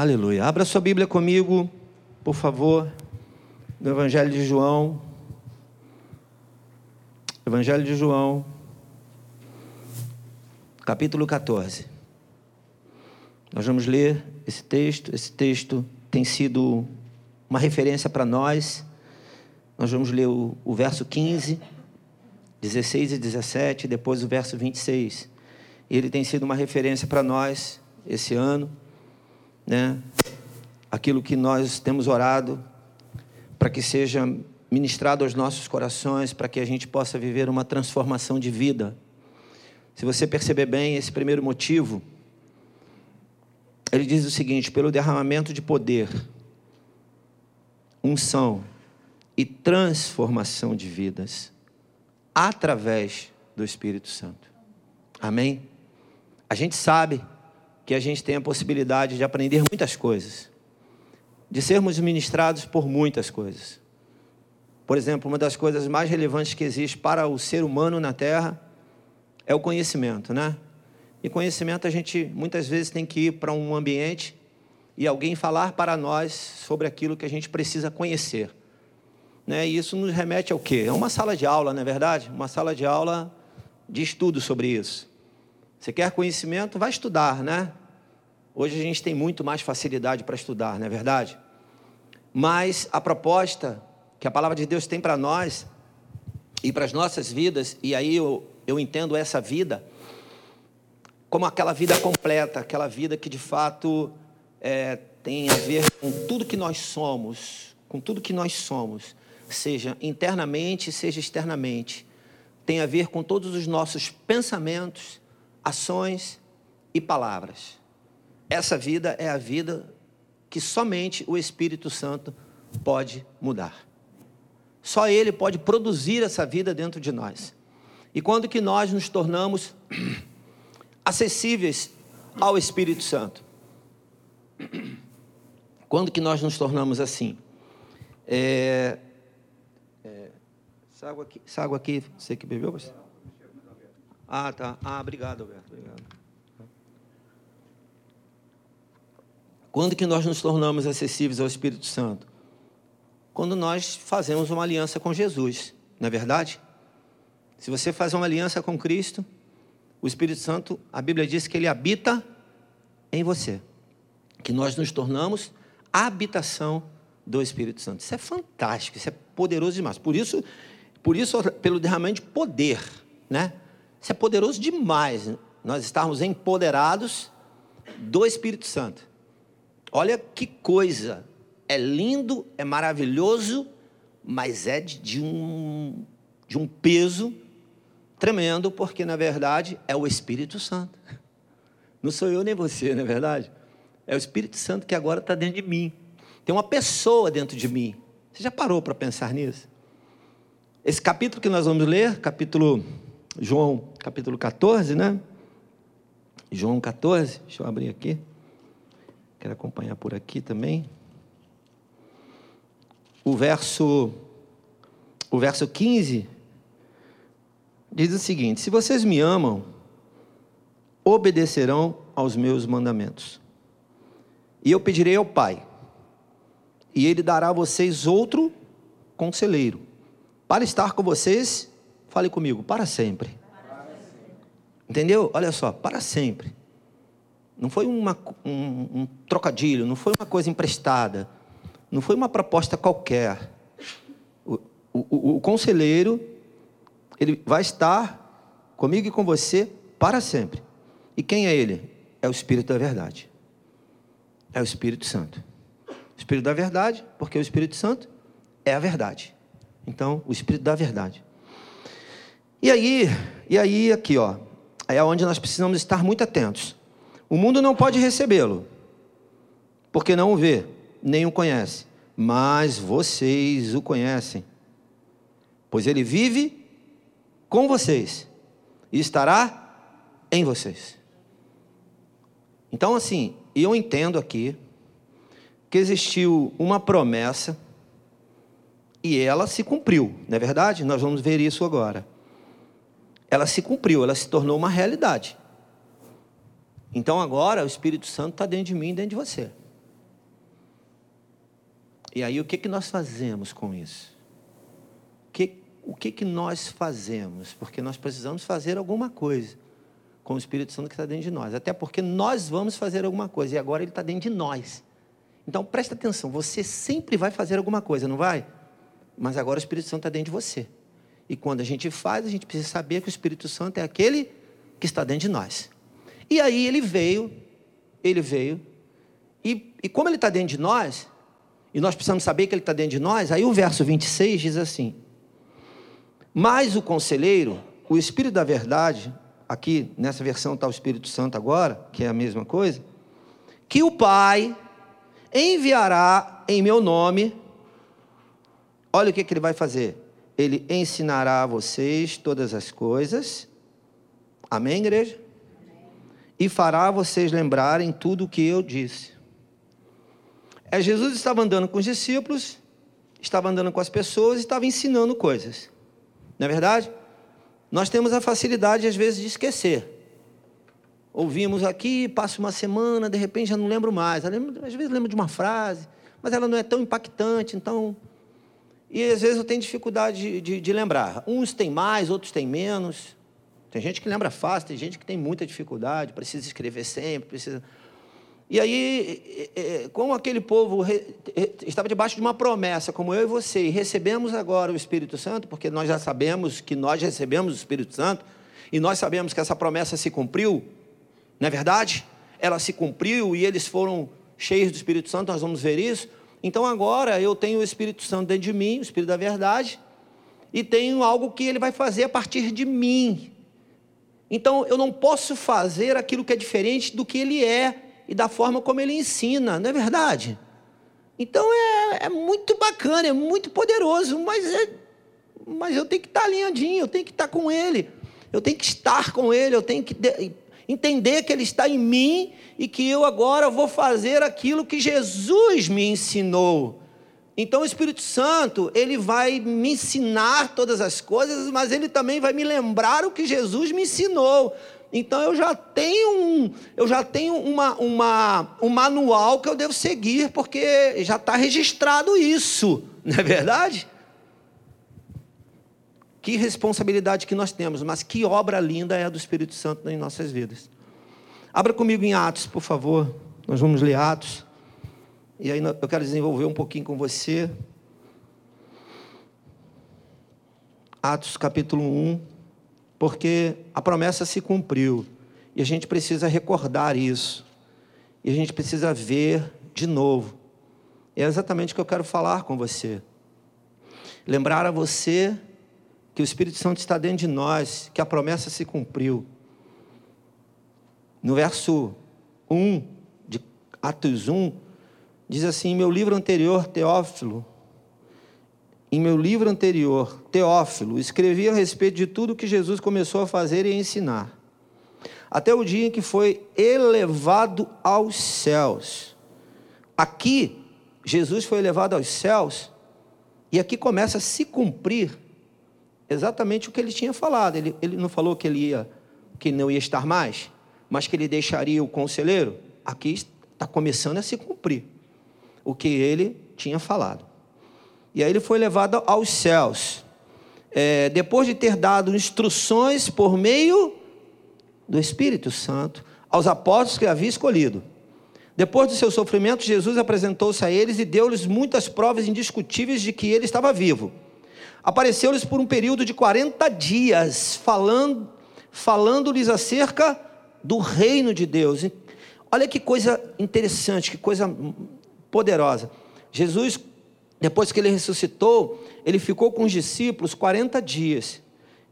Aleluia. Abra sua Bíblia comigo, por favor, no Evangelho de João. Evangelho de João, capítulo 14. Nós vamos ler esse texto. Esse texto tem sido uma referência para nós. Nós vamos ler o, o verso 15, 16 e 17, depois o verso 26. Ele tem sido uma referência para nós esse ano, né? Aquilo que nós temos orado para que seja ministrado aos nossos corações, para que a gente possa viver uma transformação de vida. Se você perceber bem esse primeiro motivo, ele diz o seguinte: pelo derramamento de poder, unção e transformação de vidas através do Espírito Santo. Amém? A gente sabe que a gente tem a possibilidade de aprender muitas coisas, de sermos ministrados por muitas coisas. Por exemplo, uma das coisas mais relevantes que existe para o ser humano na Terra é o conhecimento, né? E conhecimento a gente muitas vezes tem que ir para um ambiente e alguém falar para nós sobre aquilo que a gente precisa conhecer. Né? E isso nos remete ao quê? É uma sala de aula, não é verdade? Uma sala de aula de estudo sobre isso. Você quer conhecimento? Vai estudar, né? Hoje a gente tem muito mais facilidade para estudar, não é verdade? Mas a proposta que a palavra de Deus tem para nós e para as nossas vidas, e aí eu, eu entendo essa vida como aquela vida completa, aquela vida que de fato é, tem a ver com tudo que nós somos, com tudo que nós somos, seja internamente, seja externamente. Tem a ver com todos os nossos pensamentos, ações e palavras. Essa vida é a vida que somente o Espírito Santo pode mudar. Só Ele pode produzir essa vida dentro de nós. E quando que nós nos tornamos acessíveis ao Espírito Santo. Quando que nós nos tornamos assim? É, é, essa, água aqui, essa água aqui, você que bebeu? Você? Ah, tá. Ah, obrigado, Alberto. Obrigado. Quando que nós nos tornamos acessíveis ao Espírito Santo? Quando nós fazemos uma aliança com Jesus, não é verdade? Se você faz uma aliança com Cristo, o Espírito Santo, a Bíblia diz que ele habita em você. Que nós nos tornamos a habitação do Espírito Santo. Isso é fantástico, isso é poderoso demais. Por isso, por isso pelo derramamento de poder, né? Isso é poderoso demais. Nós estarmos empoderados do Espírito Santo. Olha que coisa. É lindo, é maravilhoso, mas é de um, de um peso tremendo, porque na verdade é o Espírito Santo. Não sou eu nem você, não é verdade? É o Espírito Santo que agora está dentro de mim. Tem uma pessoa dentro de mim. Você já parou para pensar nisso? Esse capítulo que nós vamos ler, capítulo João, capítulo 14, né? João 14, deixa eu abrir aqui. Quero acompanhar por aqui também. O verso o verso 15 diz o seguinte: Se vocês me amam, obedecerão aos meus mandamentos. E eu pedirei ao Pai, e ele dará a vocês outro conselheiro, para estar com vocês, fale comigo, para sempre. Entendeu? Olha só, para sempre. Não foi uma, um, um trocadilho, não foi uma coisa emprestada, não foi uma proposta qualquer. O, o, o conselheiro ele vai estar comigo e com você para sempre. E quem é ele? É o Espírito da verdade. É o Espírito Santo. O Espírito da verdade, porque o Espírito Santo é a verdade. Então, o Espírito da verdade. E aí, e aí aqui, ó, é onde nós precisamos estar muito atentos. O mundo não pode recebê-lo, porque não o vê, nem o conhece, mas vocês o conhecem, pois ele vive com vocês e estará em vocês. Então, assim, eu entendo aqui que existiu uma promessa e ela se cumpriu, não é verdade? Nós vamos ver isso agora. Ela se cumpriu, ela se tornou uma realidade. Então agora o Espírito Santo está dentro de mim dentro de você. E aí o que, que nós fazemos com isso? O que, o que, que nós fazemos? Porque nós precisamos fazer alguma coisa com o Espírito Santo que está dentro de nós. Até porque nós vamos fazer alguma coisa e agora ele está dentro de nós. Então presta atenção, você sempre vai fazer alguma coisa, não vai? Mas agora o Espírito Santo está dentro de você. E quando a gente faz, a gente precisa saber que o Espírito Santo é aquele que está dentro de nós. E aí ele veio, ele veio, e, e como ele está dentro de nós, e nós precisamos saber que ele está dentro de nós, aí o verso 26 diz assim: Mas o conselheiro, o Espírito da Verdade, aqui nessa versão está o Espírito Santo agora, que é a mesma coisa, que o Pai enviará em meu nome, olha o que, que ele vai fazer. Ele ensinará a vocês todas as coisas. Amém, igreja? E fará vocês lembrarem tudo o que eu disse. É, Jesus estava andando com os discípulos, estava andando com as pessoas e estava ensinando coisas. Não é verdade? Nós temos a facilidade, às vezes, de esquecer. Ouvimos aqui, passa uma semana, de repente já não lembro mais. às vezes lembro de uma frase, mas ela não é tão impactante, então. E às vezes eu tenho dificuldade de, de, de lembrar. Uns têm mais, outros têm menos. Tem gente que lembra fácil, tem gente que tem muita dificuldade, precisa escrever sempre, precisa. E aí, como aquele povo estava debaixo de uma promessa, como eu e você, e recebemos agora o Espírito Santo, porque nós já sabemos que nós recebemos o Espírito Santo, e nós sabemos que essa promessa se cumpriu, não é verdade? Ela se cumpriu e eles foram cheios do Espírito Santo, nós vamos ver isso. Então agora eu tenho o Espírito Santo dentro de mim, o Espírito da verdade, e tenho algo que ele vai fazer a partir de mim. Então eu não posso fazer aquilo que é diferente do que ele é e da forma como ele ensina, não é verdade? Então é, é muito bacana, é muito poderoso, mas, é, mas eu tenho que estar alinhadinho, eu tenho que estar com ele, eu tenho que estar com ele, eu tenho que entender que ele está em mim e que eu agora vou fazer aquilo que Jesus me ensinou. Então o Espírito Santo, ele vai me ensinar todas as coisas, mas ele também vai me lembrar o que Jesus me ensinou. Então eu já tenho um, eu já tenho uma, uma, um manual que eu devo seguir, porque já está registrado isso, não é verdade? Que responsabilidade que nós temos, mas que obra linda é a do Espírito Santo em nossas vidas. Abra comigo em Atos, por favor. Nós vamos ler Atos. E aí eu quero desenvolver um pouquinho com você. Atos capítulo 1 porque a promessa se cumpriu e a gente precisa recordar isso, e a gente precisa ver de novo. É exatamente o que eu quero falar com você. Lembrar a você que o Espírito Santo está dentro de nós, que a promessa se cumpriu. No verso 1 de Atos 1, diz assim: Meu livro anterior, Teófilo, em meu livro anterior, Teófilo, escrevi a respeito de tudo que Jesus começou a fazer e a ensinar, até o dia em que foi elevado aos céus. Aqui, Jesus foi elevado aos céus, e aqui começa a se cumprir exatamente o que ele tinha falado. Ele, ele não falou que ele ia, que não ia estar mais, mas que ele deixaria o conselheiro. Aqui está começando a se cumprir o que ele tinha falado. E aí ele foi levado aos céus. É, depois de ter dado instruções por meio do Espírito Santo aos apóstolos que havia escolhido. Depois do seu sofrimento, Jesus apresentou-se a eles e deu-lhes muitas provas indiscutíveis de que ele estava vivo. Apareceu-lhes por um período de 40 dias, falando, falando-lhes acerca do reino de Deus. Olha que coisa interessante, que coisa poderosa. Jesus depois que ele ressuscitou, ele ficou com os discípulos 40 dias.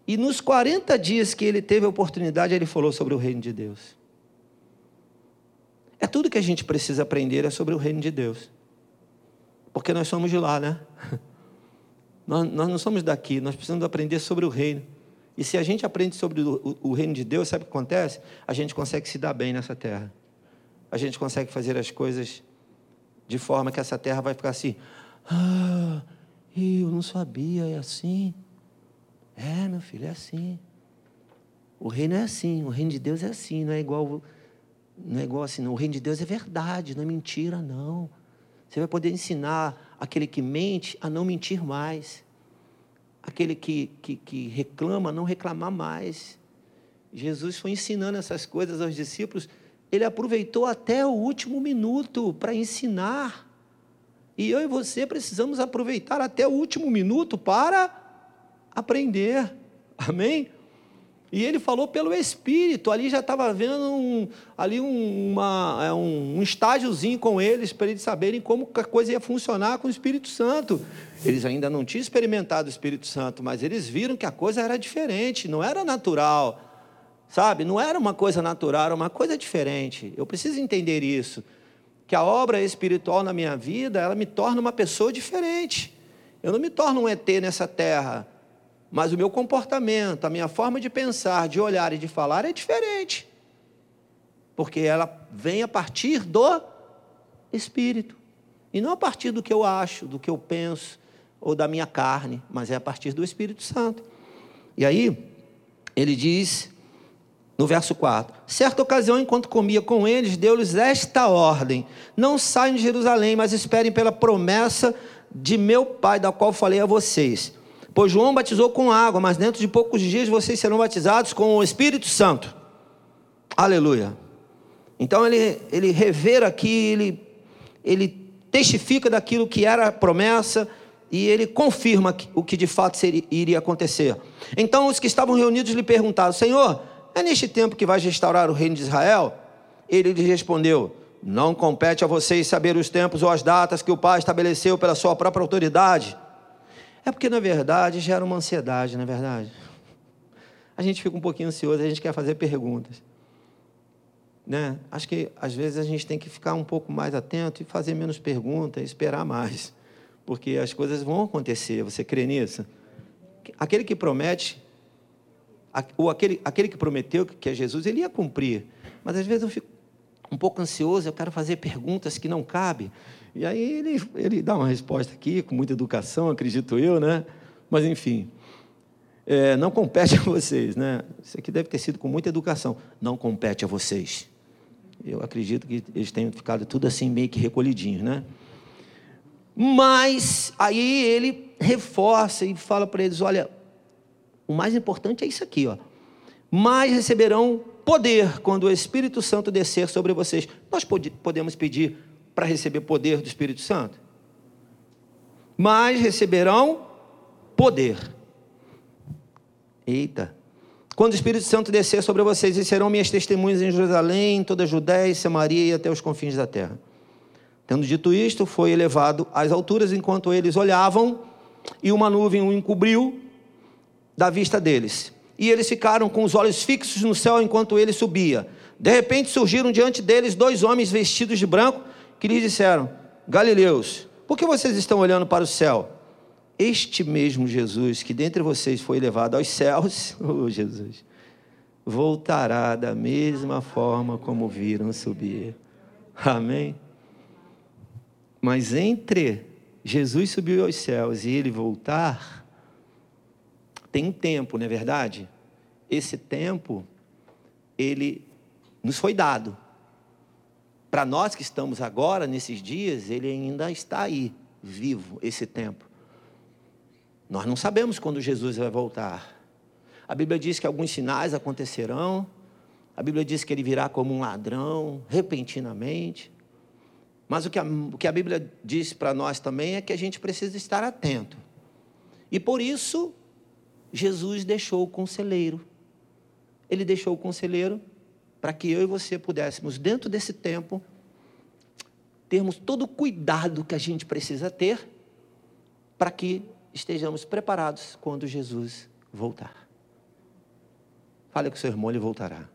E nos 40 dias que ele teve a oportunidade, ele falou sobre o reino de Deus. É tudo que a gente precisa aprender é sobre o reino de Deus. Porque nós somos de lá, né? Nós, nós não somos daqui, nós precisamos aprender sobre o reino. E se a gente aprende sobre o, o, o reino de Deus, sabe o que acontece? A gente consegue se dar bem nessa terra. A gente consegue fazer as coisas de forma que essa terra vai ficar assim: ah, eu não sabia, é assim. É, meu filho, é assim. O reino é assim, o reino de Deus é assim, não é igual, não é igual assim, não. o reino de Deus é verdade, não é mentira, não. Você vai poder ensinar aquele que mente a não mentir mais. Aquele que, que, que reclama a não reclamar mais. Jesus foi ensinando essas coisas aos discípulos. Ele aproveitou até o último minuto para ensinar. E eu e você precisamos aproveitar até o último minuto para aprender. Amém? E ele falou pelo Espírito, ali já estava vendo um, ali um, uma, é, um, um estágiozinho com eles, para eles saberem como a coisa ia funcionar com o Espírito Santo. Eles ainda não tinham experimentado o Espírito Santo, mas eles viram que a coisa era diferente, não era natural, sabe? Não era uma coisa natural, era uma coisa diferente. Eu preciso entender isso, que a obra espiritual na minha vida, ela me torna uma pessoa diferente. Eu não me torno um ET nessa terra, mas o meu comportamento, a minha forma de pensar, de olhar e de falar é diferente. Porque ela vem a partir do Espírito. E não a partir do que eu acho, do que eu penso, ou da minha carne, mas é a partir do Espírito Santo. E aí, ele diz, no verso 4: Certa ocasião, enquanto comia com eles, deu-lhes esta ordem: Não saiam de Jerusalém, mas esperem pela promessa de meu Pai, da qual falei a vocês. Pois João batizou com água, mas dentro de poucos dias vocês serão batizados com o Espírito Santo. Aleluia. Então ele, ele rever aqui, ele, ele testifica daquilo que era a promessa e ele confirma o que de fato seria, iria acontecer. Então os que estavam reunidos lhe perguntaram: Senhor, é neste tempo que vais restaurar o reino de Israel? Ele lhes respondeu: Não compete a vocês saber os tempos ou as datas que o Pai estabeleceu pela sua própria autoridade é porque, na verdade, gera uma ansiedade, não é verdade? A gente fica um pouquinho ansioso, a gente quer fazer perguntas. Né? Acho que, às vezes, a gente tem que ficar um pouco mais atento e fazer menos perguntas, esperar mais. Porque as coisas vão acontecer, você crê nisso? Aquele que promete, ou aquele, aquele que prometeu que é Jesus, ele ia cumprir. Mas, às vezes, eu fico um pouco ansioso, eu quero fazer perguntas que não cabem. E aí ele, ele dá uma resposta aqui, com muita educação, acredito eu, né? Mas, enfim, é, não compete a vocês, né? Isso aqui deve ter sido com muita educação. Não compete a vocês. Eu acredito que eles tenham ficado tudo assim, meio que recolhidinhos, né? Mas aí ele reforça e fala para eles: olha, o mais importante é isso aqui, ó. Mas receberão poder quando o Espírito Santo descer sobre vocês. Nós podemos pedir para receber poder do Espírito Santo? Mas receberão poder. Eita. Quando o Espírito Santo descer sobre vocês, e serão minhas testemunhas em Jerusalém, em toda a Judéia, Samaria e até os confins da terra. Tendo dito isto, foi elevado às alturas enquanto eles olhavam, e uma nuvem o encobriu da vista deles. E eles ficaram com os olhos fixos no céu enquanto ele subia. De repente surgiram diante deles dois homens vestidos de branco que lhes disseram: Galileus, por que vocês estão olhando para o céu? Este mesmo Jesus que dentre vocês foi levado aos céus, oh Jesus, voltará da mesma forma como viram subir. Amém? Mas entre Jesus subiu aos céus e ele voltar, tem um tempo, não é verdade? Esse tempo, ele nos foi dado para nós que estamos agora, nesses dias, ele ainda está aí, vivo, esse tempo. Nós não sabemos quando Jesus vai voltar. A Bíblia diz que alguns sinais acontecerão. A Bíblia diz que ele virá como um ladrão, repentinamente. Mas o que a, o que a Bíblia diz para nós também é que a gente precisa estar atento. E por isso, Jesus deixou o conselheiro. Ele deixou o conselheiro para que eu e você pudéssemos, dentro desse tempo, termos todo o cuidado que a gente precisa ter para que estejamos preparados quando Jesus voltar. Fale com seu irmão, ele voltará.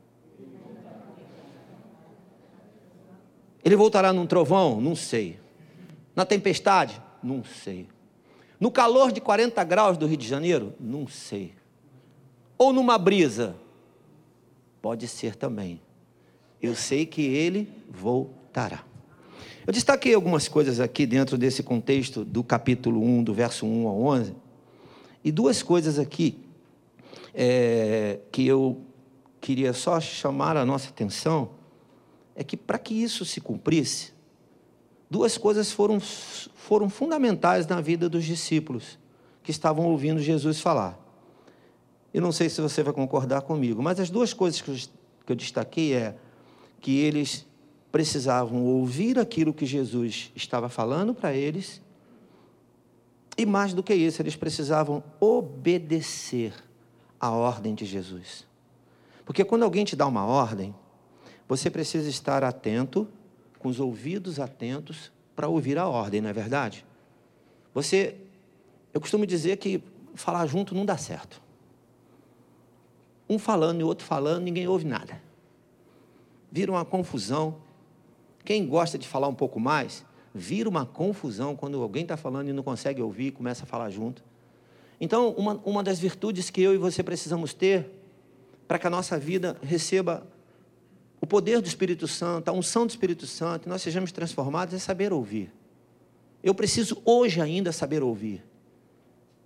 Ele voltará num trovão? Não sei. Na tempestade? Não sei. No calor de 40 graus do Rio de Janeiro? Não sei. Ou numa brisa? Pode ser também. Eu sei que ele voltará. Eu destaquei algumas coisas aqui dentro desse contexto do capítulo 1, do verso 1 ao 11, e duas coisas aqui é, que eu queria só chamar a nossa atenção é que para que isso se cumprisse, duas coisas foram, foram fundamentais na vida dos discípulos que estavam ouvindo Jesus falar. Eu não sei se você vai concordar comigo, mas as duas coisas que eu, que eu destaquei é que eles precisavam ouvir aquilo que Jesus estava falando para eles, e mais do que isso, eles precisavam obedecer a ordem de Jesus. Porque quando alguém te dá uma ordem, você precisa estar atento, com os ouvidos atentos, para ouvir a ordem, não é verdade? Você, eu costumo dizer que falar junto não dá certo. Um falando e o outro falando, ninguém ouve nada. Vira uma confusão. Quem gosta de falar um pouco mais, vira uma confusão quando alguém está falando e não consegue ouvir e começa a falar junto. Então, uma, uma das virtudes que eu e você precisamos ter para que a nossa vida receba o poder do Espírito Santo, a unção do Espírito Santo, nós sejamos transformados é saber ouvir. Eu preciso hoje ainda saber ouvir.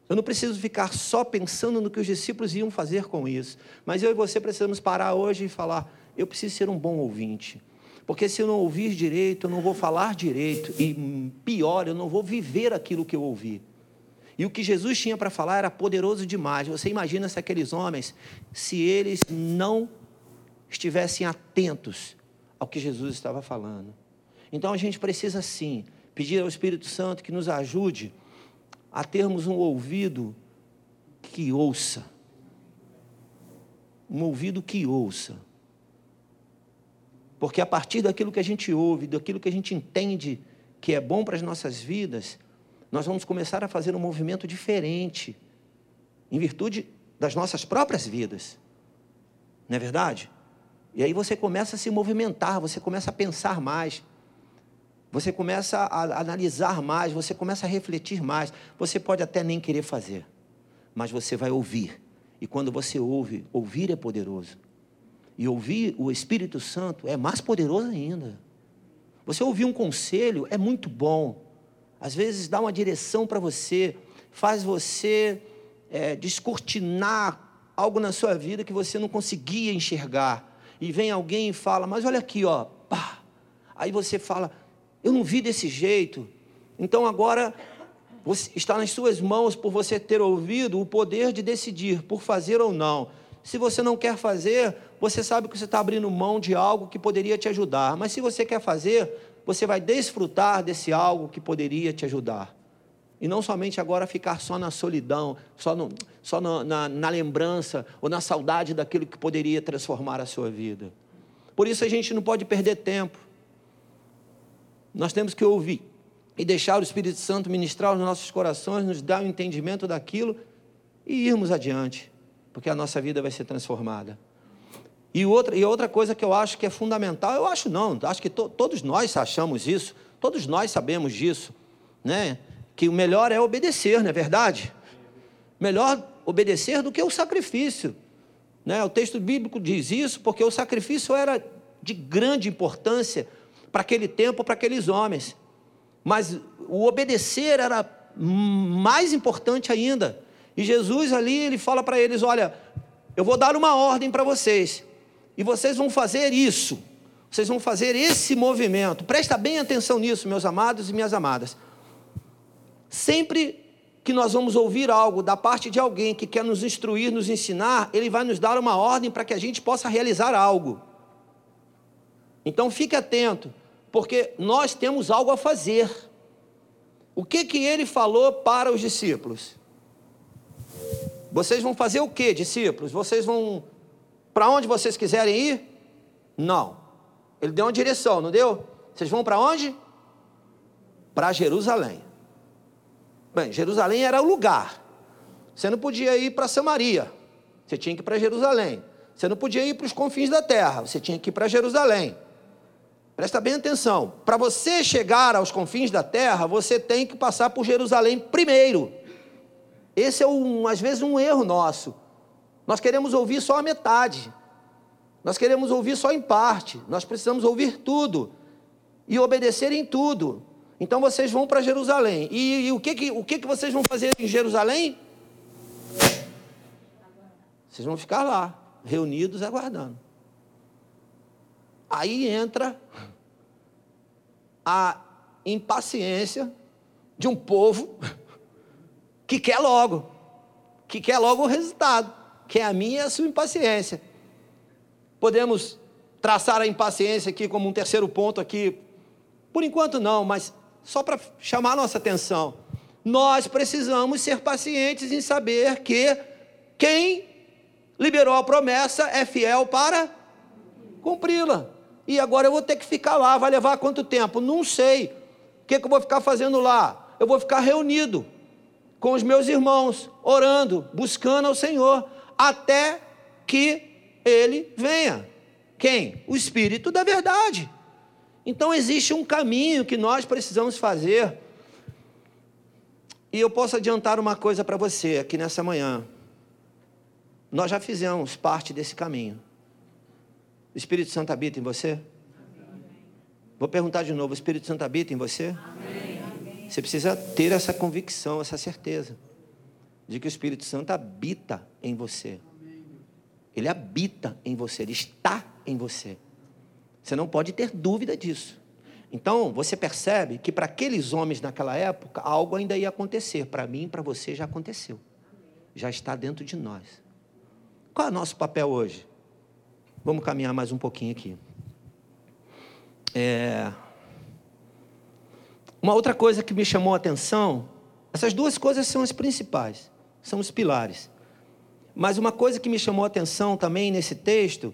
Eu não preciso ficar só pensando no que os discípulos iam fazer com isso, mas eu e você precisamos parar hoje e falar: eu preciso ser um bom ouvinte. Porque se eu não ouvir direito, eu não vou falar direito. E pior, eu não vou viver aquilo que eu ouvi. E o que Jesus tinha para falar era poderoso demais. Você imagina se aqueles homens, se eles não estivessem atentos ao que Jesus estava falando. Então a gente precisa sim pedir ao Espírito Santo que nos ajude a termos um ouvido que ouça. Um ouvido que ouça. Porque a partir daquilo que a gente ouve, daquilo que a gente entende que é bom para as nossas vidas, nós vamos começar a fazer um movimento diferente, em virtude das nossas próprias vidas. Não é verdade? E aí você começa a se movimentar, você começa a pensar mais. Você começa a analisar mais, você começa a refletir mais. Você pode até nem querer fazer, mas você vai ouvir. E quando você ouve, ouvir é poderoso. E ouvir o Espírito Santo é mais poderoso ainda. Você ouvir um conselho é muito bom. Às vezes dá uma direção para você, faz você é, descortinar algo na sua vida que você não conseguia enxergar. E vem alguém e fala, mas olha aqui, ó, pá. Aí você fala, eu não vi desse jeito. Então agora está nas suas mãos, por você ter ouvido, o poder de decidir por fazer ou não. Se você não quer fazer, você sabe que você está abrindo mão de algo que poderia te ajudar. Mas se você quer fazer, você vai desfrutar desse algo que poderia te ajudar. E não somente agora ficar só na solidão, só, no, só na, na lembrança ou na saudade daquilo que poderia transformar a sua vida. Por isso a gente não pode perder tempo. Nós temos que ouvir e deixar o Espírito Santo ministrar os nossos corações, nos dar o um entendimento daquilo e irmos adiante, porque a nossa vida vai ser transformada. E outra, e outra coisa que eu acho que é fundamental, eu acho não, acho que to, todos nós achamos isso, todos nós sabemos disso, né? Que o melhor é obedecer, não é verdade? Melhor obedecer do que o sacrifício. Né? O texto bíblico diz isso porque o sacrifício era de grande importância para aquele tempo, para aqueles homens. Mas o obedecer era mais importante ainda. E Jesus ali, ele fala para eles: Olha, eu vou dar uma ordem para vocês, e vocês vão fazer isso, vocês vão fazer esse movimento. Presta bem atenção nisso, meus amados e minhas amadas. Sempre que nós vamos ouvir algo da parte de alguém que quer nos instruir, nos ensinar, ele vai nos dar uma ordem para que a gente possa realizar algo. Então fique atento porque nós temos algo a fazer. O que que ele falou para os discípulos? Vocês vão fazer o que, discípulos? Vocês vão para onde vocês quiserem ir? Não. Ele deu uma direção, não deu? Vocês vão para onde? Para Jerusalém. Bem, Jerusalém era o lugar. Você não podia ir para Samaria. Você tinha que ir para Jerusalém. Você não podia ir para os confins da terra. Você tinha que ir para Jerusalém. Presta bem atenção. Para você chegar aos confins da terra, você tem que passar por Jerusalém primeiro. Esse é, um, às vezes, um erro nosso. Nós queremos ouvir só a metade. Nós queremos ouvir só em parte. Nós precisamos ouvir tudo e obedecer em tudo. Então vocês vão para Jerusalém. E, e, o, que, que, o que, que vocês vão fazer em Jerusalém? Vocês vão ficar lá, reunidos, aguardando. Aí entra a impaciência de um povo que quer logo, que quer logo o resultado, que é a minha e a sua impaciência. Podemos traçar a impaciência aqui como um terceiro ponto aqui. Por enquanto não, mas só para chamar nossa atenção. Nós precisamos ser pacientes em saber que quem liberou a promessa é fiel para cumpri-la. E agora eu vou ter que ficar lá, vai levar quanto tempo? Não sei. O que, que eu vou ficar fazendo lá? Eu vou ficar reunido com os meus irmãos, orando, buscando ao Senhor, até que ele venha. Quem? O Espírito da Verdade. Então existe um caminho que nós precisamos fazer. E eu posso adiantar uma coisa para você aqui nessa manhã. Nós já fizemos parte desse caminho. O Espírito Santo habita em você? Vou perguntar de novo: o Espírito Santo habita em você? Amém. Você precisa ter essa convicção, essa certeza de que o Espírito Santo habita em você. Ele habita em você, ele está em você. Você não pode ter dúvida disso. Então, você percebe que para aqueles homens naquela época, algo ainda ia acontecer. Para mim para você já aconteceu. Já está dentro de nós. Qual é o nosso papel hoje? Vamos caminhar mais um pouquinho aqui. É... Uma outra coisa que me chamou a atenção, essas duas coisas são as principais, são os pilares. Mas uma coisa que me chamou a atenção também nesse texto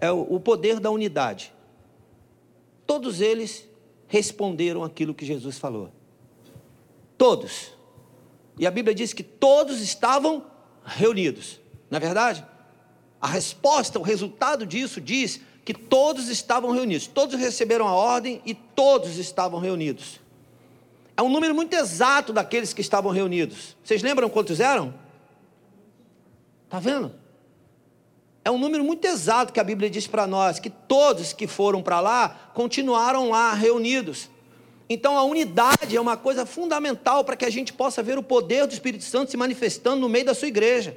é o poder da unidade. Todos eles responderam aquilo que Jesus falou. Todos. E a Bíblia diz que todos estavam reunidos. Não é verdade? A resposta, o resultado disso diz que todos estavam reunidos, todos receberam a ordem e todos estavam reunidos. É um número muito exato daqueles que estavam reunidos. Vocês lembram quantos eram? Está vendo? É um número muito exato que a Bíblia diz para nós, que todos que foram para lá continuaram lá reunidos. Então a unidade é uma coisa fundamental para que a gente possa ver o poder do Espírito Santo se manifestando no meio da sua igreja.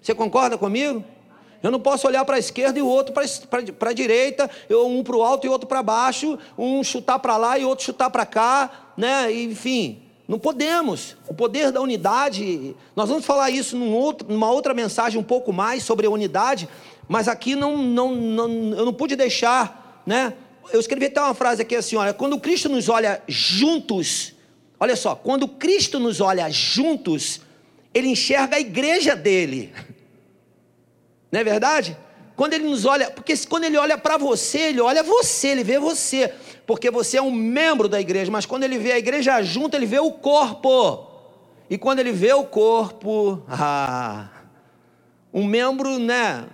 Você concorda comigo? Eu não posso olhar para a esquerda e o outro para a direita, um para o alto e outro para baixo, um chutar para lá e outro chutar para cá, né? Enfim, não podemos. O poder da unidade, nós vamos falar isso num outro, numa outra mensagem um pouco mais sobre a unidade, mas aqui não, não, não, eu não pude deixar, né? Eu escrevi até uma frase aqui assim, olha, quando Cristo nos olha juntos, olha só, quando Cristo nos olha juntos, ele enxerga a igreja dele. Não é verdade? Quando ele nos olha, porque quando ele olha para você, ele olha você, ele vê você, porque você é um membro da igreja, mas quando ele vê a igreja junto, ele vê o corpo. E quando ele vê o corpo, ah, um membro, né?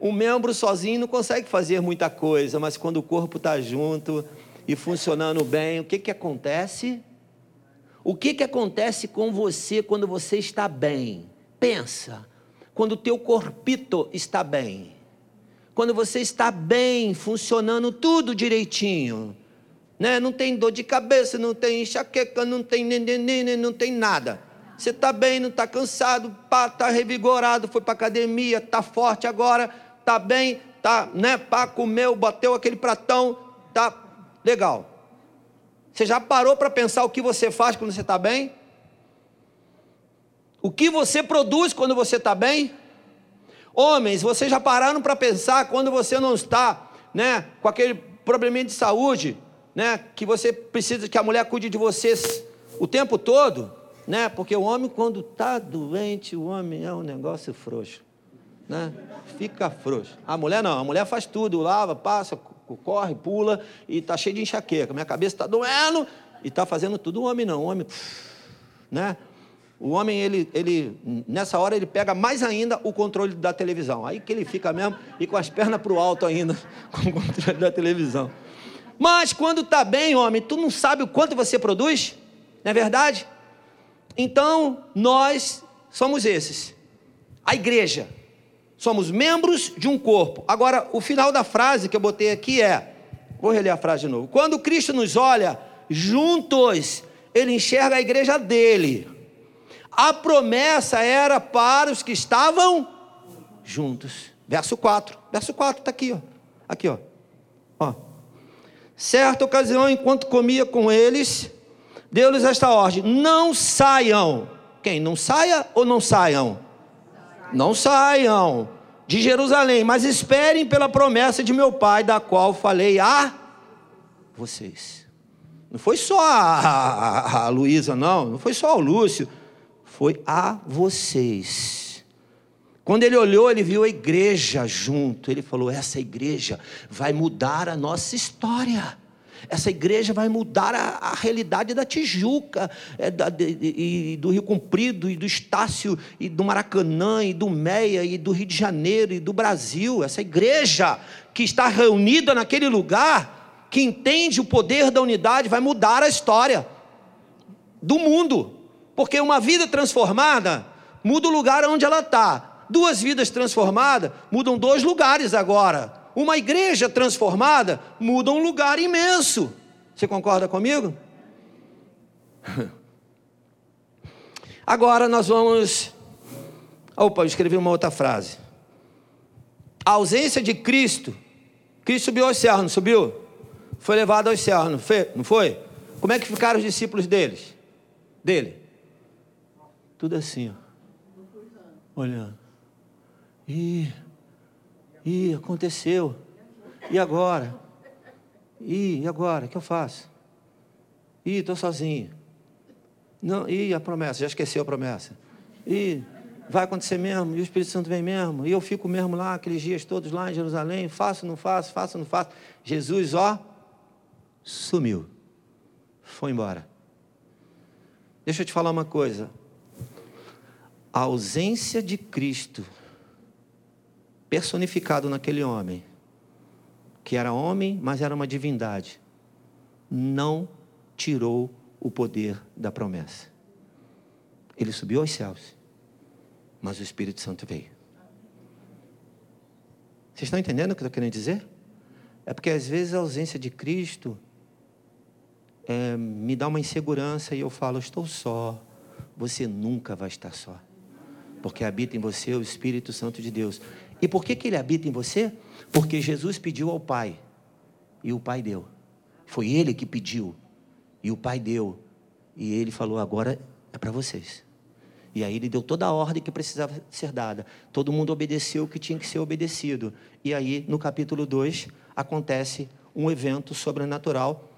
Um membro sozinho não consegue fazer muita coisa, mas quando o corpo está junto e funcionando bem, o que, que acontece? O que, que acontece com você quando você está bem? Pensa quando o teu corpito está bem. Quando você está bem, funcionando tudo direitinho. Né? Não tem dor de cabeça, não tem enxaqueca, não tem neném, não tem nada. Você está bem, não está cansado, pá, está revigorado, foi para academia, está forte agora, está bem, tá, né, pá, comeu, bateu aquele pratão, tá legal. Você já parou para pensar o que você faz quando você está bem? O que você produz quando você está bem? Homens, vocês já pararam para pensar quando você não está, né, com aquele probleminha de saúde, né, que você precisa que a mulher cuide de vocês o tempo todo, né? Porque o homem quando está doente, o homem é um negócio frouxo, né? Fica frouxo. A mulher não, a mulher faz tudo, lava, passa, corre, pula e está cheio de enxaqueca. Minha cabeça está doendo e está fazendo tudo. O homem não, o homem, né? O homem, ele, ele, nessa hora, ele pega mais ainda o controle da televisão. Aí que ele fica mesmo e com as pernas para o alto ainda, com o controle da televisão. Mas quando está bem, homem, tu não sabe o quanto você produz? Não é verdade? Então, nós somos esses. A igreja. Somos membros de um corpo. Agora, o final da frase que eu botei aqui é: vou reler a frase de novo. Quando Cristo nos olha juntos, ele enxerga a igreja dele a promessa era para os que estavam juntos. Verso 4. Verso 4 está aqui, ó. Aqui, ó. Certa ocasião, enquanto comia com eles, deu-lhes esta ordem: não saiam. Quem? Não saia ou não saiam? Não saiam de Jerusalém, mas esperem pela promessa de meu pai, da qual falei a vocês. Não foi só a, a, a Luísa, não, não foi só o Lúcio, foi a vocês. Quando ele olhou, ele viu a igreja junto. Ele falou: essa igreja vai mudar a nossa história. Essa igreja vai mudar a, a realidade da Tijuca, é, da, de, de, do Rio Comprido, e do Estácio, e do Maracanã, e do Meia, e do Rio de Janeiro, e do Brasil. Essa igreja que está reunida naquele lugar, que entende o poder da unidade, vai mudar a história do mundo. Porque uma vida transformada muda o lugar onde ela está. Duas vidas transformadas mudam dois lugares agora. Uma igreja transformada muda um lugar imenso. Você concorda comigo? Agora nós vamos. Opa, eu escrevi uma outra frase. A ausência de Cristo. Cristo subiu aos céus, não subiu? Foi levado aos céus, não foi? Não foi? Como é que ficaram os discípulos deles? Dele? Tudo assim, ó. Olhando. Ih. Ih, aconteceu. E agora? Ih, e agora? O que eu faço? Ih, estou sozinho. Não, ih, a promessa, já esqueceu a promessa. Ih, vai acontecer mesmo, e o Espírito Santo vem mesmo, e eu fico mesmo lá, aqueles dias todos lá em Jerusalém, faço, não faço, faço, não faço. Jesus, ó, sumiu. Foi embora. Deixa eu te falar uma coisa. A ausência de Cristo personificado naquele homem, que era homem, mas era uma divindade, não tirou o poder da promessa. Ele subiu aos céus, mas o Espírito Santo veio. Vocês estão entendendo o que eu estou querendo dizer? É porque às vezes a ausência de Cristo é, me dá uma insegurança e eu falo, estou só. Você nunca vai estar só. Porque habita em você o Espírito Santo de Deus. E por que, que ele habita em você? Porque Jesus pediu ao Pai e o Pai deu. Foi ele que pediu e o Pai deu. E ele falou: agora é para vocês. E aí ele deu toda a ordem que precisava ser dada. Todo mundo obedeceu o que tinha que ser obedecido. E aí, no capítulo 2, acontece um evento sobrenatural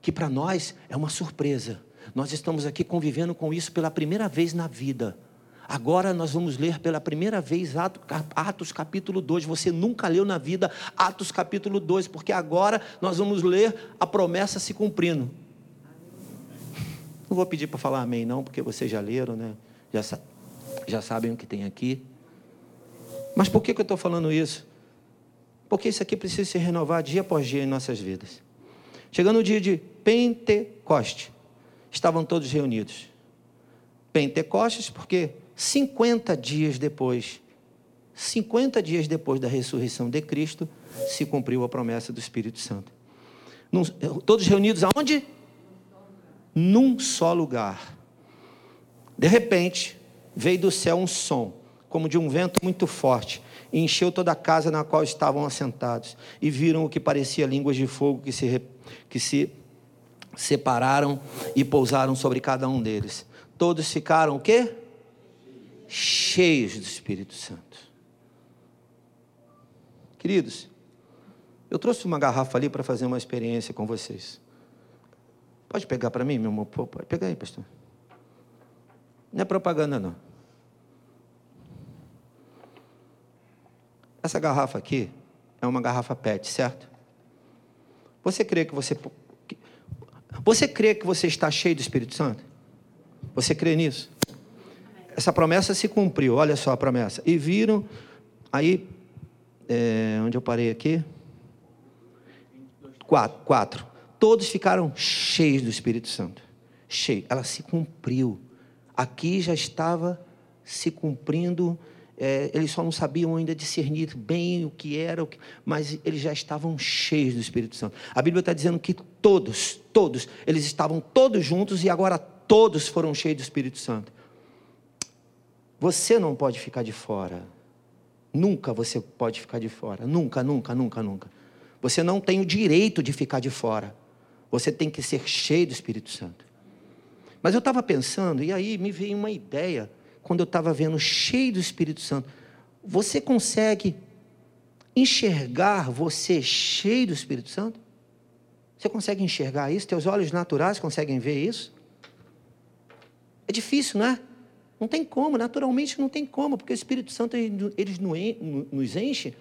que para nós é uma surpresa. Nós estamos aqui convivendo com isso pela primeira vez na vida. Agora nós vamos ler pela primeira vez Atos capítulo 2. Você nunca leu na vida Atos capítulo 2, porque agora nós vamos ler a promessa se cumprindo. Não vou pedir para falar amém, não, porque vocês já leram, né? Já, já sabem o que tem aqui. Mas por que, que eu estou falando isso? Porque isso aqui precisa se renovar dia após dia em nossas vidas. Chegando o dia de Pentecoste, estavam todos reunidos. Pentecostes, porque 50 dias depois, 50 dias depois da ressurreição de Cristo, se cumpriu a promessa do Espírito Santo. Num, todos reunidos aonde? Num só lugar. De repente, veio do céu um som, como de um vento muito forte, e encheu toda a casa na qual estavam assentados, e viram o que parecia línguas de fogo que se, que se separaram e pousaram sobre cada um deles. Todos ficaram o quê? Cheios do Espírito Santo. Queridos, eu trouxe uma garrafa ali para fazer uma experiência com vocês. Pode pegar para mim, meu amor? Pode pegar aí, pastor. Não é propaganda, não. Essa garrafa aqui é uma garrafa PET, certo? Você crê que você. Você crê que você está cheio do Espírito Santo? Você crê nisso? Essa promessa se cumpriu, olha só a promessa. E viram, aí, é, onde eu parei aqui? Quatro, quatro. Todos ficaram cheios do Espírito Santo. Cheio. Ela se cumpriu. Aqui já estava se cumprindo. É, eles só não sabiam ainda discernir bem o que era, mas eles já estavam cheios do Espírito Santo. A Bíblia está dizendo que todos, todos, eles estavam todos juntos e agora todos foram cheios do Espírito Santo. Você não pode ficar de fora. Nunca você pode ficar de fora. Nunca, nunca, nunca, nunca. Você não tem o direito de ficar de fora. Você tem que ser cheio do Espírito Santo. Mas eu estava pensando, e aí me veio uma ideia, quando eu estava vendo cheio do Espírito Santo. Você consegue enxergar você cheio do Espírito Santo? Você consegue enxergar isso? Teus olhos naturais conseguem ver isso? É difícil, não é? Não tem como, naturalmente não tem como, porque o Espírito Santo eles nos enche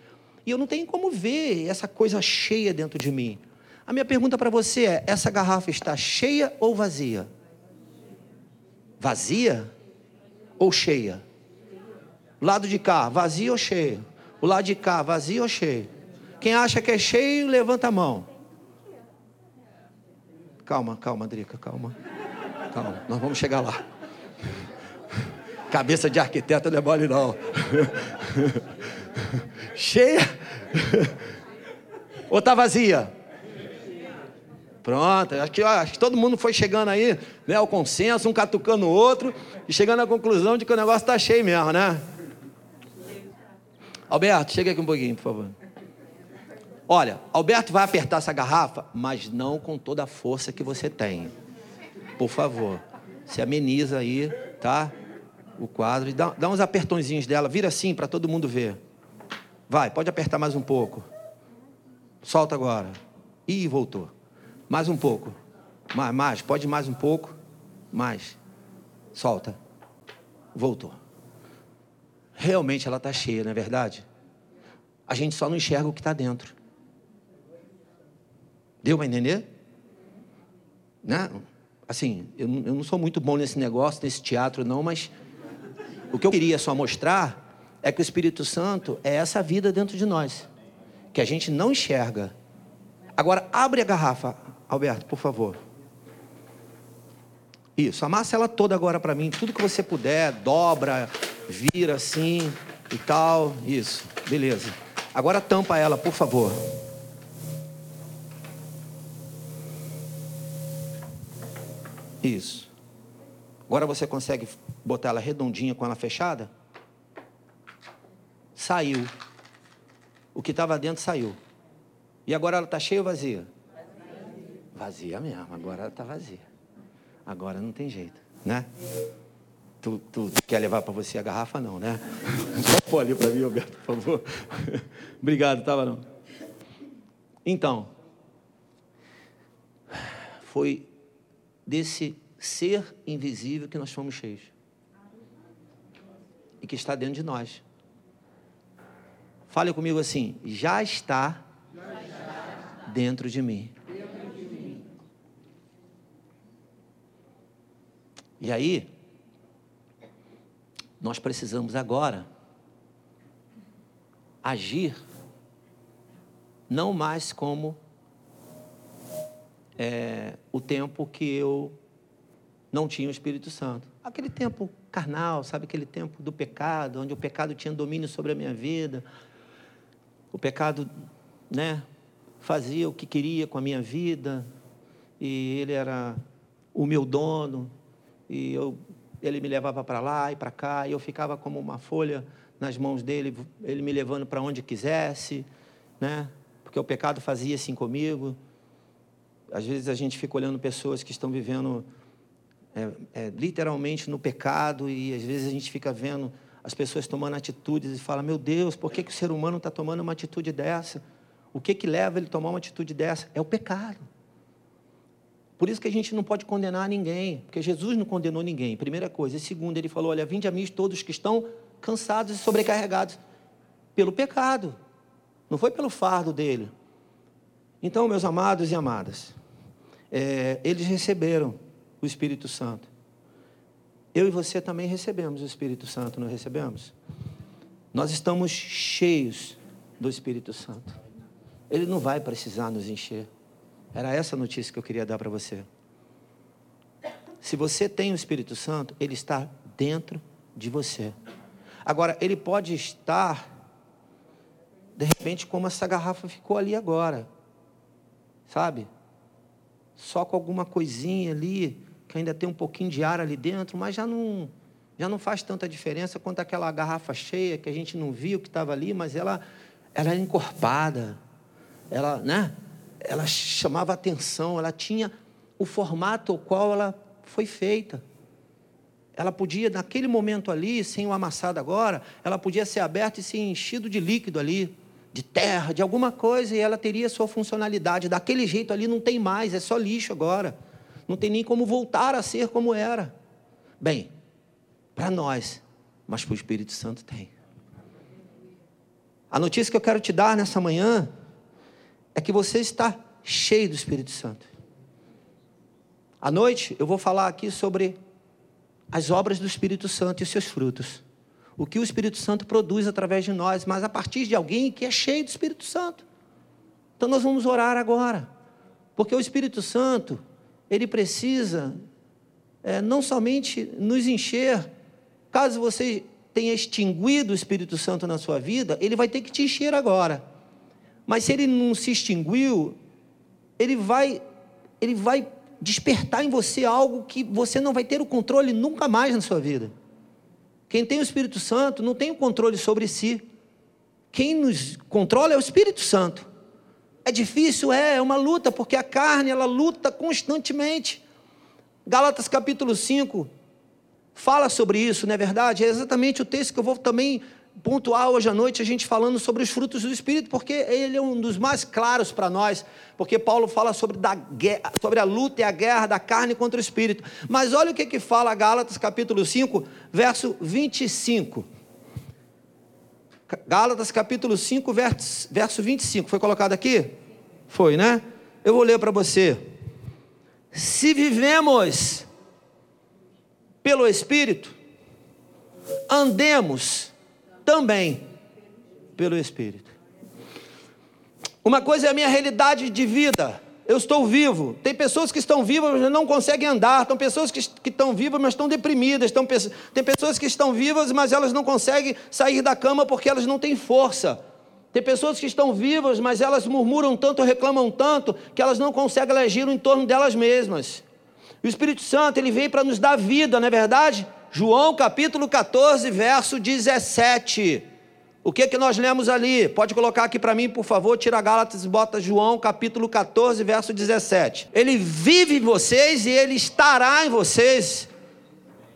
e eu não tenho como ver essa coisa cheia dentro de mim. A minha pergunta para você é: essa garrafa está cheia ou vazia? Vazia ou cheia? Lado de cá, vazio ou cheio? O lado de cá, vazio ou cheio? Quem acha que é cheio, levanta a mão. Calma, calma, Drica, calma. Calma, nós vamos chegar lá. Cabeça de arquiteto não é mole, não. Cheia? Ou está vazia? Pronto, acho que, acho que todo mundo foi chegando aí, né, ao consenso, um catucando o outro, e chegando à conclusão de que o negócio está cheio mesmo, né? Alberto, chega aqui um pouquinho, por favor. Olha, Alberto vai apertar essa garrafa, mas não com toda a força que você tem. Por favor, se ameniza aí, tá? O quadro e dá, dá uns apertõezinhos dela, vira assim para todo mundo ver. Vai, pode apertar mais um pouco. Solta agora. Ih, voltou. Mais um pouco. Mais, mais, pode mais um pouco. Mais. Solta. Voltou realmente ela está cheia, não é verdade? A gente só não enxerga o que está dentro. Deu para entender? Né? Assim, eu eu não sou muito bom nesse negócio, nesse teatro, não, mas o que eu queria só mostrar é que o Espírito Santo é essa vida dentro de nós, que a gente não enxerga. Agora, abre a garrafa, Alberto, por favor. Isso, amassa ela toda agora para mim, tudo que você puder, dobra, vira assim e tal. Isso, beleza. Agora tampa ela, por favor. Isso. Agora você consegue botar ela redondinha com ela fechada? Saiu. O que estava dentro saiu. E agora ela está cheia ou vazia? Vazia mesmo. Agora ela está vazia. Agora não tem jeito, né? Tu, tu quer levar para você a garrafa, não, né? Só ali para mim, Roberto, por favor. Obrigado, tá, não? Então, foi desse ser invisível que nós fomos cheios. E que está dentro de nós. Fale comigo assim: já está, já está dentro de mim. E aí, nós precisamos agora agir não mais como é, o tempo que eu não tinha o Espírito Santo. Aquele tempo carnal, sabe? Aquele tempo do pecado, onde o pecado tinha domínio sobre a minha vida. O pecado, né? Fazia o que queria com a minha vida. E ele era o meu dono. E eu ele me levava para lá e para cá, e eu ficava como uma folha nas mãos dele, ele me levando para onde quisesse, né? Porque o pecado fazia assim comigo. Às vezes a gente fica olhando pessoas que estão vivendo é, é, literalmente no pecado, e às vezes a gente fica vendo as pessoas tomando atitudes e fala: Meu Deus, por que, que o ser humano está tomando uma atitude dessa? O que, que leva ele a tomar uma atitude dessa? É o pecado. Por isso que a gente não pode condenar ninguém, porque Jesus não condenou ninguém, primeira coisa. E segunda, ele falou: Olha, vinde a mim todos que estão cansados e sobrecarregados pelo pecado, não foi pelo fardo dele. Então, meus amados e amadas, é, eles receberam o Espírito Santo. Eu e você também recebemos o Espírito Santo, não recebemos? Nós estamos cheios do Espírito Santo. Ele não vai precisar nos encher. Era essa a notícia que eu queria dar para você. Se você tem o Espírito Santo, ele está dentro de você. Agora, ele pode estar, de repente, como essa garrafa ficou ali agora. Sabe? Só com alguma coisinha ali, que ainda tem um pouquinho de ar ali dentro, mas já não, já não faz tanta diferença quanto aquela garrafa cheia que a gente não viu que estava ali, mas ela, ela é encorpada ela, né? Ela chamava atenção, ela tinha o formato ao qual ela foi feita. Ela podia, naquele momento ali, sem o amassado agora, ela podia ser aberta e ser enchido de líquido ali, de terra, de alguma coisa, e ela teria sua funcionalidade. Daquele jeito ali não tem mais, é só lixo agora. Não tem nem como voltar a ser como era. Bem, para nós, mas para o Espírito Santo tem. A notícia que eu quero te dar nessa manhã é que você está cheio do Espírito Santo. À noite eu vou falar aqui sobre as obras do Espírito Santo e os seus frutos. O que o Espírito Santo produz através de nós, mas a partir de alguém que é cheio do Espírito Santo. Então nós vamos orar agora, porque o Espírito Santo, ele precisa é, não somente nos encher, caso você tenha extinguido o Espírito Santo na sua vida, ele vai ter que te encher agora. Mas se ele não se extinguiu, ele vai, ele vai despertar em você algo que você não vai ter o controle nunca mais na sua vida. Quem tem o Espírito Santo não tem o controle sobre si. Quem nos controla é o Espírito Santo. É difícil, é, é uma luta, porque a carne ela luta constantemente. Gálatas capítulo 5 fala sobre isso, não é verdade? É exatamente o texto que eu vou também pontuar hoje à noite a gente falando sobre os frutos do Espírito, porque ele é um dos mais claros para nós, porque Paulo fala sobre, da sobre a luta e a guerra da carne contra o Espírito. Mas olha o que, que fala Gálatas capítulo 5, verso 25. Gálatas capítulo 5, verso, verso 25. Foi colocado aqui? Foi, né? Eu vou ler para você. Se vivemos pelo Espírito, andemos também pelo Espírito. Uma coisa é a minha realidade de vida. Eu estou vivo. Tem pessoas que estão vivas, mas não conseguem andar. Tem pessoas que, que estão vivas, mas estão deprimidas. Tem, tem pessoas que estão vivas, mas elas não conseguem sair da cama porque elas não têm força. Tem pessoas que estão vivas, mas elas murmuram tanto, reclamam tanto, que elas não conseguem agir em torno delas mesmas. O Espírito Santo, ele veio para nos dar vida, não é verdade? João capítulo 14, verso 17. O que que nós lemos ali? Pode colocar aqui para mim, por favor, tira Gálatas e bota João capítulo 14, verso 17. Ele vive em vocês e ele estará em vocês.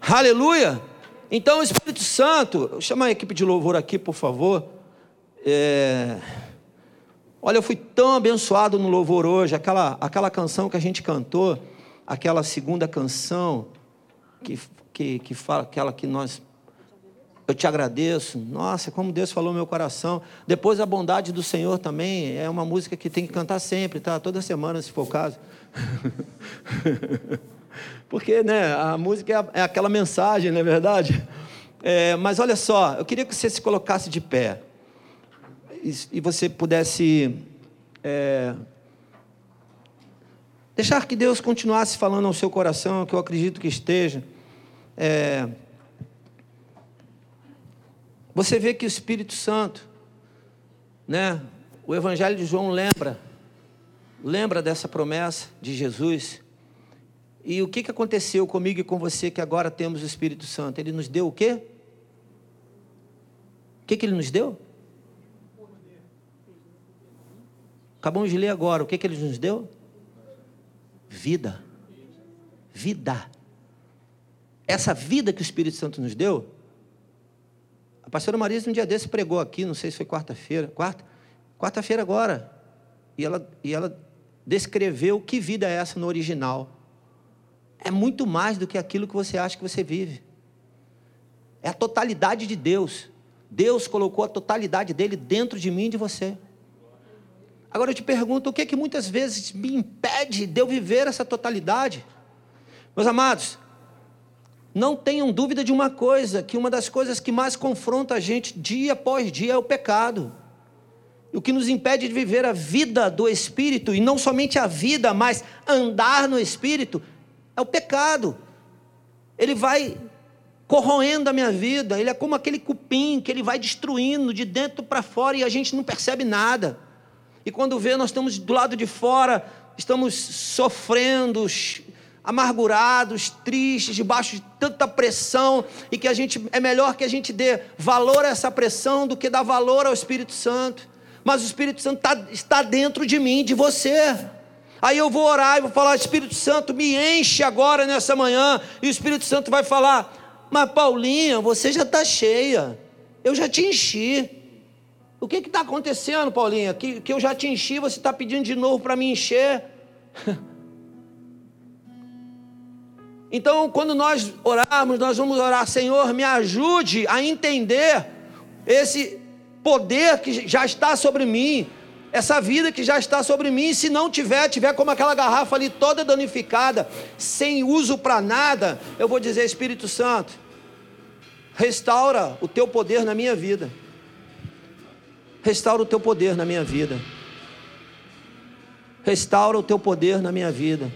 Aleluia! Então o Espírito Santo, chama a equipe de louvor aqui, por favor. É... Olha, eu fui tão abençoado no louvor hoje, aquela, aquela canção que a gente cantou, aquela segunda canção, que que, que fala, aquela que nós. Eu te agradeço. Nossa, como Deus falou meu coração. Depois a bondade do Senhor também é uma música que tem que cantar sempre, tá? Toda semana, se for o caso. Porque, né, a música é, é aquela mensagem, não é verdade? É, mas olha só, eu queria que você se colocasse de pé e, e você pudesse é, deixar que Deus continuasse falando ao seu coração, que eu acredito que esteja. É, você vê que o Espírito Santo, né? O Evangelho de João lembra, lembra dessa promessa de Jesus. E o que, que aconteceu comigo e com você que agora temos o Espírito Santo? Ele nos deu o quê? O que, que ele nos deu? Acabamos de ler agora. O que, que ele nos deu? Vida. Vida essa vida que o Espírito Santo nos deu, a pastora Marisa um dia desse pregou aqui, não sei se foi quarta-feira, quarta, quarta-feira agora, e ela, e ela descreveu que vida é essa no original. É muito mais do que aquilo que você acha que você vive. É a totalidade de Deus. Deus colocou a totalidade dele dentro de mim e de você. Agora eu te pergunto, o que é que muitas vezes me impede de eu viver essa totalidade? Meus amados, não tenham dúvida de uma coisa: que uma das coisas que mais confronta a gente dia após dia é o pecado. O que nos impede de viver a vida do Espírito, e não somente a vida, mas andar no Espírito, é o pecado. Ele vai corroendo a minha vida, ele é como aquele cupim que ele vai destruindo de dentro para fora e a gente não percebe nada. E quando vê, nós estamos do lado de fora, estamos sofrendo, amargurados, tristes, debaixo de tanta pressão, e que a gente é melhor que a gente dê valor a essa pressão do que dar valor ao Espírito Santo. mas o Espírito Santo tá, está dentro de mim, de você. Aí eu vou orar e vou falar: Espírito Santo, me enche agora nessa manhã. E o Espírito Santo vai falar: Mas Paulinha, você já está cheia. Eu já te enchi. O que está acontecendo, Paulinha? Que, que eu já te enchi, você está pedindo de novo para me encher. Então, quando nós orarmos, nós vamos orar, Senhor, me ajude a entender esse poder que já está sobre mim, essa vida que já está sobre mim. Se não tiver, tiver como aquela garrafa ali toda danificada, sem uso para nada, eu vou dizer, Espírito Santo, restaura o teu poder na minha vida. Restaura o teu poder na minha vida. Restaura o teu poder na minha vida.